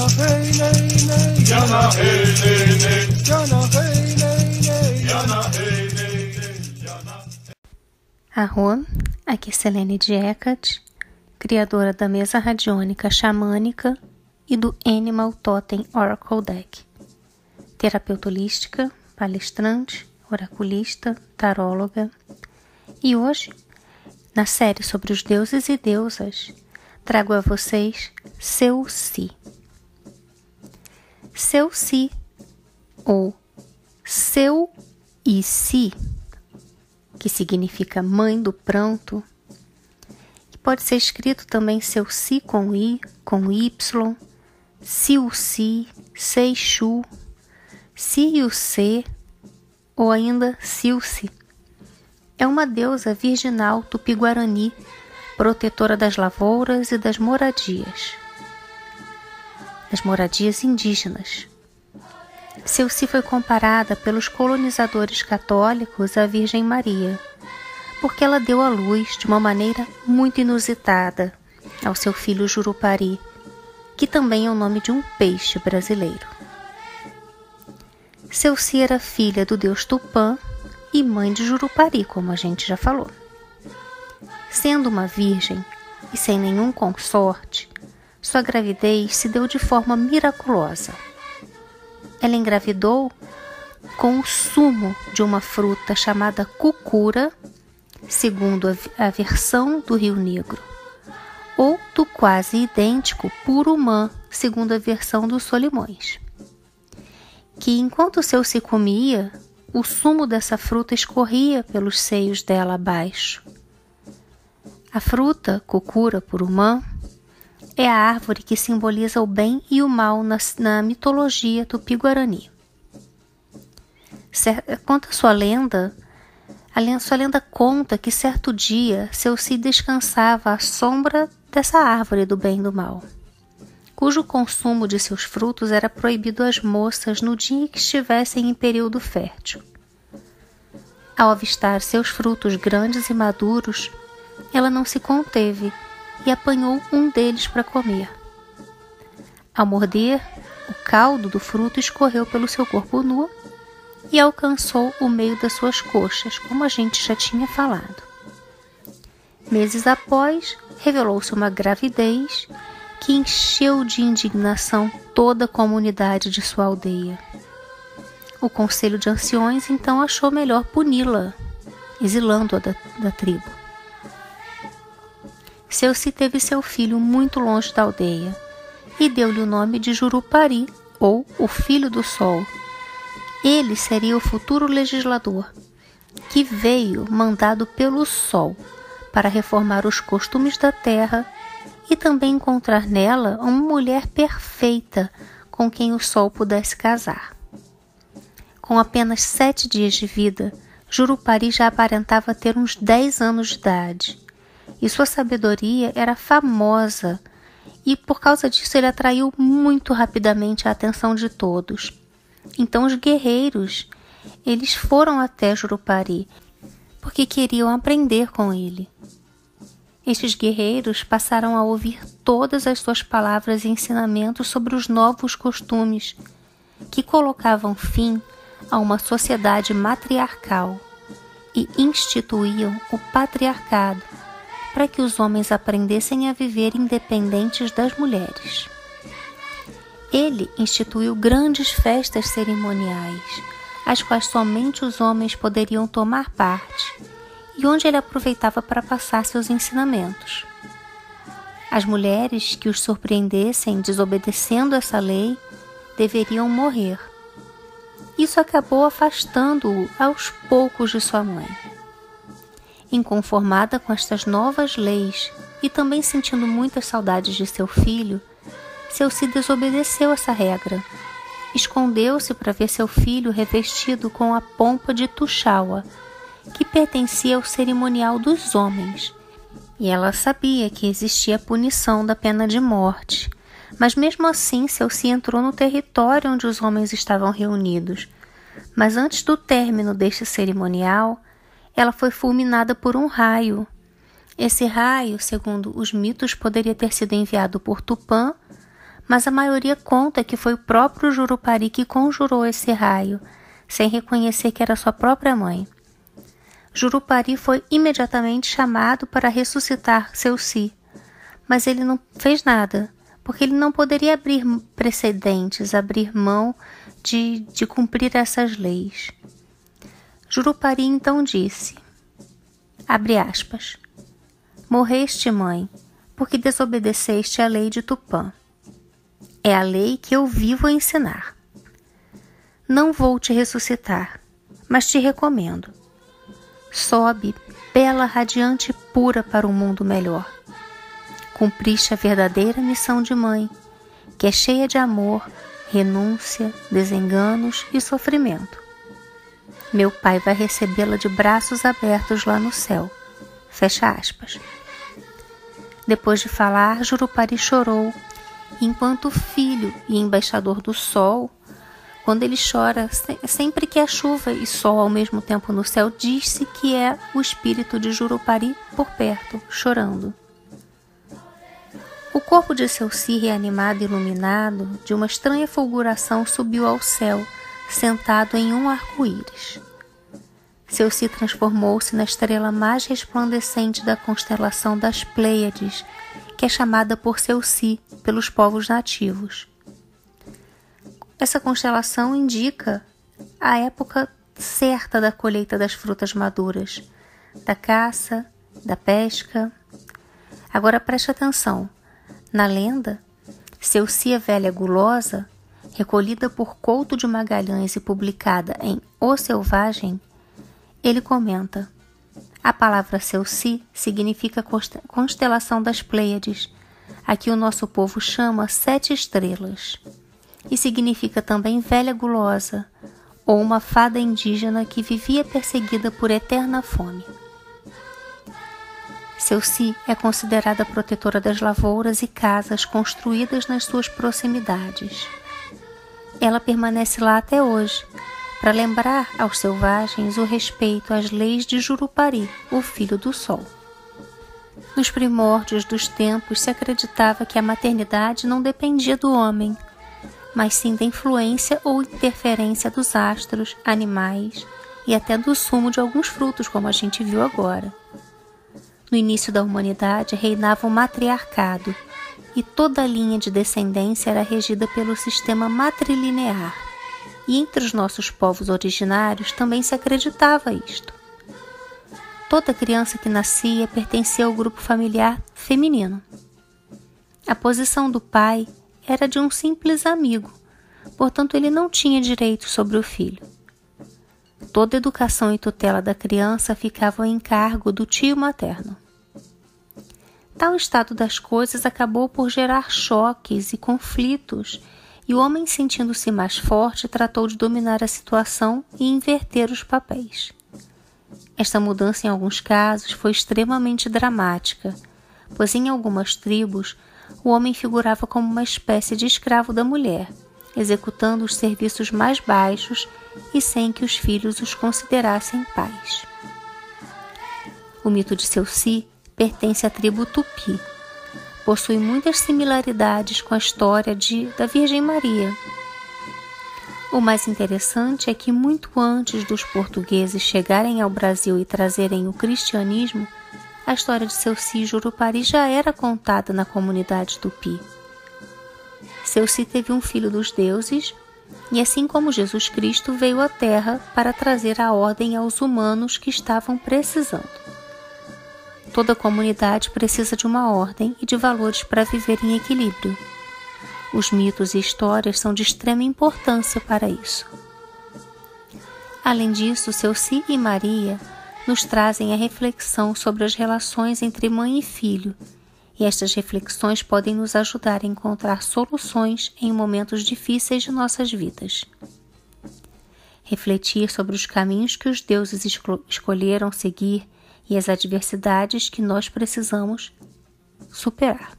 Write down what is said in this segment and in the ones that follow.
Jana hey nay nay. Jana hey nay nay. Jana hey nay nay. Jana hey nay nay. Aqui é Selene Diecat, criadora da mesa radiônica xamânica e do Animal Totem Oracle Deck. Terapeuta holística, palestrante, oraculista, taróloga. E hoje, na série sobre os deuses e deusas, trago a vocês Seu Si. Seu Si, ou Seu e Si, que significa mãe do pranto, que pode ser escrito também Seu Si com I, com Y, Siu Si, Seixu, Siu Se, ou ainda Silce. É uma deusa virginal tupi-guarani, protetora das lavouras e das moradias. Das moradias indígenas. Silci foi comparada pelos colonizadores católicos à Virgem Maria, porque ela deu à luz de uma maneira muito inusitada ao seu filho Jurupari, que também é o nome de um peixe brasileiro. Silci era filha do deus Tupã e mãe de Jurupari, como a gente já falou. Sendo uma virgem e sem nenhum consorte, sua gravidez se deu de forma miraculosa. Ela engravidou com o sumo de uma fruta chamada cucura, segundo a, a versão do Rio Negro, ou do quase idêntico purumã, segundo a versão dos Solimões. Que enquanto o seu se comia, o sumo dessa fruta escorria pelos seios dela abaixo. A fruta, cucura purumã, é a árvore que simboliza o bem e o mal na, na mitologia tupi-guarani. Conta sua lenda, a sua lenda conta que certo dia seu si descansava à sombra dessa árvore do bem e do mal, cujo consumo de seus frutos era proibido às moças no dia que estivessem em período fértil. Ao avistar seus frutos grandes e maduros, ela não se conteve e apanhou um deles para comer. Ao morder, o caldo do fruto escorreu pelo seu corpo nu e alcançou o meio das suas coxas, como a gente já tinha falado. Meses após, revelou-se uma gravidez que encheu de indignação toda a comunidade de sua aldeia. O conselho de anciões então achou melhor puni-la, exilando-a da, da tribo. Seu-se teve seu filho muito longe da aldeia e deu-lhe o nome de Jurupari, ou o Filho do Sol. Ele seria o futuro legislador, que veio mandado pelo Sol para reformar os costumes da terra e também encontrar nela uma mulher perfeita com quem o Sol pudesse casar. Com apenas sete dias de vida, Jurupari já aparentava ter uns dez anos de idade e sua sabedoria era famosa, e por causa disso ele atraiu muito rapidamente a atenção de todos. Então os guerreiros, eles foram até Jurupari, porque queriam aprender com ele. Estes guerreiros passaram a ouvir todas as suas palavras e ensinamentos sobre os novos costumes que colocavam fim a uma sociedade matriarcal e instituíam o patriarcado para que os homens aprendessem a viver independentes das mulheres. Ele instituiu grandes festas cerimoniais, às quais somente os homens poderiam tomar parte, e onde ele aproveitava para passar seus ensinamentos. As mulheres que os surpreendessem desobedecendo essa lei deveriam morrer. Isso acabou afastando-o aos poucos de sua mãe. Inconformada com estas novas leis e também sentindo muitas saudades de seu filho, Seu-se desobedeceu essa regra. Escondeu-se para ver seu filho revestido com a pompa de Tuxaua, que pertencia ao cerimonial dos homens. E ela sabia que existia a punição da pena de morte, mas mesmo assim Seu-se entrou no território onde os homens estavam reunidos. Mas antes do término deste cerimonial, ela foi fulminada por um raio. Esse raio, segundo os mitos, poderia ter sido enviado por Tupã mas a maioria conta que foi o próprio Jurupari que conjurou esse raio, sem reconhecer que era sua própria mãe. Jurupari foi imediatamente chamado para ressuscitar seu si, mas ele não fez nada, porque ele não poderia abrir precedentes, abrir mão de, de cumprir essas leis. Jurupari então disse, abre aspas, Morreste, mãe, porque desobedeceste à lei de Tupã. É a lei que eu vivo a ensinar. Não vou te ressuscitar, mas te recomendo. Sobe, bela, radiante e pura para um mundo melhor. Cumpriste a verdadeira missão de mãe, que é cheia de amor, renúncia, desenganos e sofrimento. Meu pai vai recebê-la de braços abertos lá no céu. Fecha aspas. Depois de falar, Jurupari chorou enquanto filho e embaixador do sol, quando ele chora, sempre que há chuva e sol ao mesmo tempo no céu, diz-se que é o espírito de Jurupari por perto, chorando. O corpo de seu si reanimado e iluminado de uma estranha fulguração subiu ao céu, sentado em um arco-íris. Seu si transformou-se na estrela mais resplandecente da constelação das Pleiades, que é chamada por seu si pelos povos nativos. Essa constelação indica a época certa da colheita das frutas maduras, da caça, da pesca. Agora preste atenção. Na lenda, seu Cia Velha Gulosa, recolhida por Couto de Magalhães e publicada em O Selvagem, ele comenta: a palavra Selci significa constelação das Pleiades, a que o nosso povo chama sete estrelas, e significa também velha gulosa, ou uma fada indígena que vivia perseguida por eterna fome. Selci é considerada protetora das lavouras e casas construídas nas suas proximidades. Ela permanece lá até hoje, para lembrar aos selvagens o respeito às leis de Jurupari, o filho do sol. Nos primórdios dos tempos se acreditava que a maternidade não dependia do homem, mas sim da influência ou interferência dos astros, animais e até do sumo de alguns frutos, como a gente viu agora. No início da humanidade reinava o matriarcado, e toda a linha de descendência era regida pelo sistema matrilinear e entre os nossos povos originários também se acreditava isto. Toda criança que nascia pertencia ao grupo familiar feminino. A posição do pai era de um simples amigo, portanto, ele não tinha direito sobre o filho. Toda educação e tutela da criança ficavam em cargo do tio materno. Tal estado das coisas acabou por gerar choques e conflitos e o homem, sentindo-se mais forte, tratou de dominar a situação e inverter os papéis. Esta mudança, em alguns casos, foi extremamente dramática, pois em algumas tribos o homem figurava como uma espécie de escravo da mulher, executando os serviços mais baixos e sem que os filhos os considerassem pais. O mito de Selci pertence à tribo Tupi, possui muitas similaridades com a história de, da Virgem Maria. O mais interessante é que, muito antes dos portugueses chegarem ao Brasil e trazerem o cristianismo, a história de seu Si Jurupari já era contada na comunidade tupi. Seu Si teve um filho dos deuses e, assim como Jesus Cristo, veio à Terra para trazer a ordem aos humanos que estavam precisando. Toda comunidade precisa de uma ordem e de valores para viver em equilíbrio. Os mitos e histórias são de extrema importância para isso. Além disso, seu Si e Maria nos trazem a reflexão sobre as relações entre mãe e filho, e estas reflexões podem nos ajudar a encontrar soluções em momentos difíceis de nossas vidas. Refletir sobre os caminhos que os deuses escolheram seguir e as adversidades que nós precisamos superar.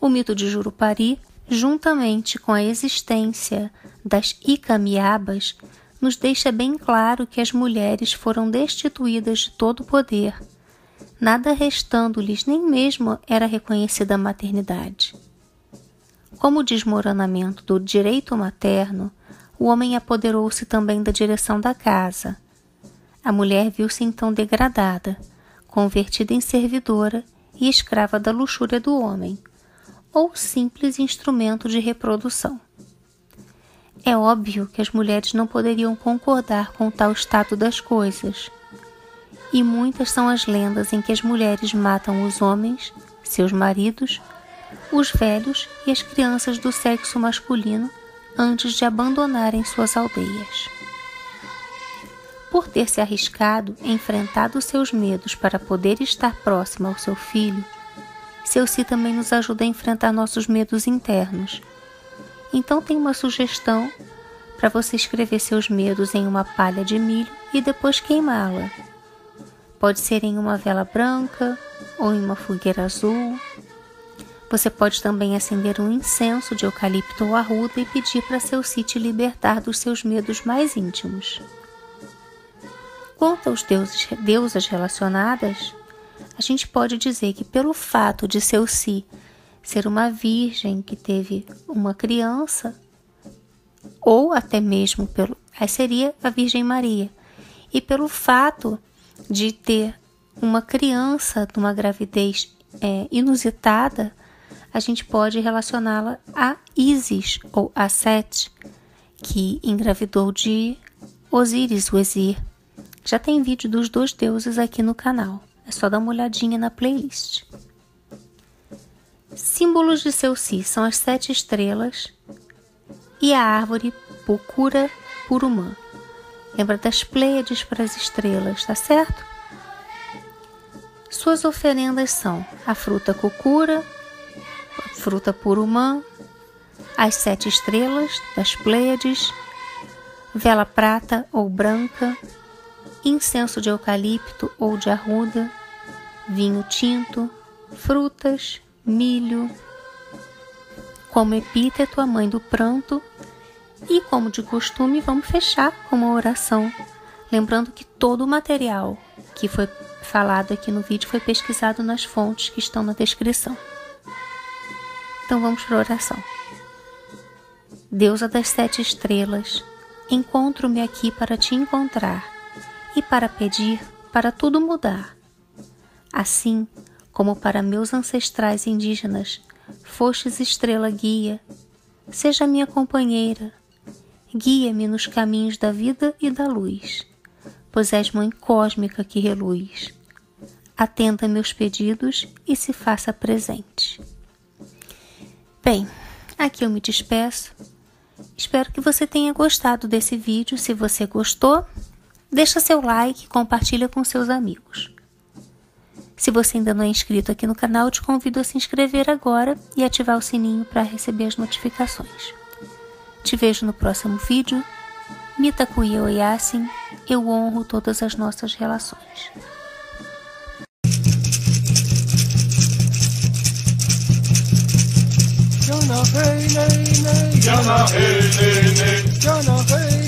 O mito de Jurupari, juntamente com a existência das Icamiabas, nos deixa bem claro que as mulheres foram destituídas de todo poder, nada restando-lhes, nem mesmo era reconhecida a maternidade. Como o desmoronamento do direito materno, o homem apoderou-se também da direção da casa. A mulher viu-se então degradada, convertida em servidora e escrava da luxúria do homem, ou simples instrumento de reprodução. É óbvio que as mulheres não poderiam concordar com tal estado das coisas. E muitas são as lendas em que as mulheres matam os homens, seus maridos, os velhos e as crianças do sexo masculino antes de abandonarem suas aldeias. Por ter se arriscado, enfrentado seus medos para poder estar próxima ao seu filho, seu si também nos ajuda a enfrentar nossos medos internos então tem uma sugestão para você escrever seus medos em uma palha de milho e depois queimá-la. Pode ser em uma vela branca ou em uma fogueira azul. Você pode também acender um incenso de eucalipto ou arruda e pedir para seu sítio libertar dos seus medos mais íntimos. Quanto aos deuses, deusas relacionadas, a gente pode dizer que pelo fato de si ser uma virgem que teve uma criança, ou até mesmo pelo. Aí seria a Virgem Maria. E pelo fato de ter uma criança numa gravidez é, inusitada, a gente pode relacioná-la a Isis ou a Sete, que engravidou de Osíris, o Exir. Já tem vídeo dos dois deuses aqui no canal. É só dar uma olhadinha na playlist. Símbolos de si são as sete estrelas e a árvore Pocura Purumã. Lembra das Pleiades para as estrelas, tá certo? Suas oferendas são a fruta Cocura, a fruta Purumã, as sete estrelas das Pleiades, vela prata ou branca, incenso de eucalipto ou de arruda, vinho tinto, frutas, milho, como epíteto a mãe do pranto, e como de costume, vamos fechar com uma oração, lembrando que todo o material que foi falado aqui no vídeo foi pesquisado nas fontes que estão na descrição. Então vamos para a oração. Deusa das sete estrelas, encontro-me aqui para te encontrar e para pedir para tudo mudar. Assim, como para meus ancestrais indígenas, fostes estrela guia, seja minha companheira, guia-me nos caminhos da vida e da luz, pois és mãe cósmica que reluz. Atenda meus pedidos e se faça presente. Bem, aqui eu me despeço. Espero que você tenha gostado desse vídeo. Se você gostou, deixa seu like e compartilha com seus amigos. Se você ainda não é inscrito aqui no canal, te convido a se inscrever agora e ativar o sininho para receber as notificações. Te vejo no próximo vídeo. Mitakuya Oyasin, eu honro todas as nossas relações. Jana hey nay nay Yana, hey, hey, hey. Jana hey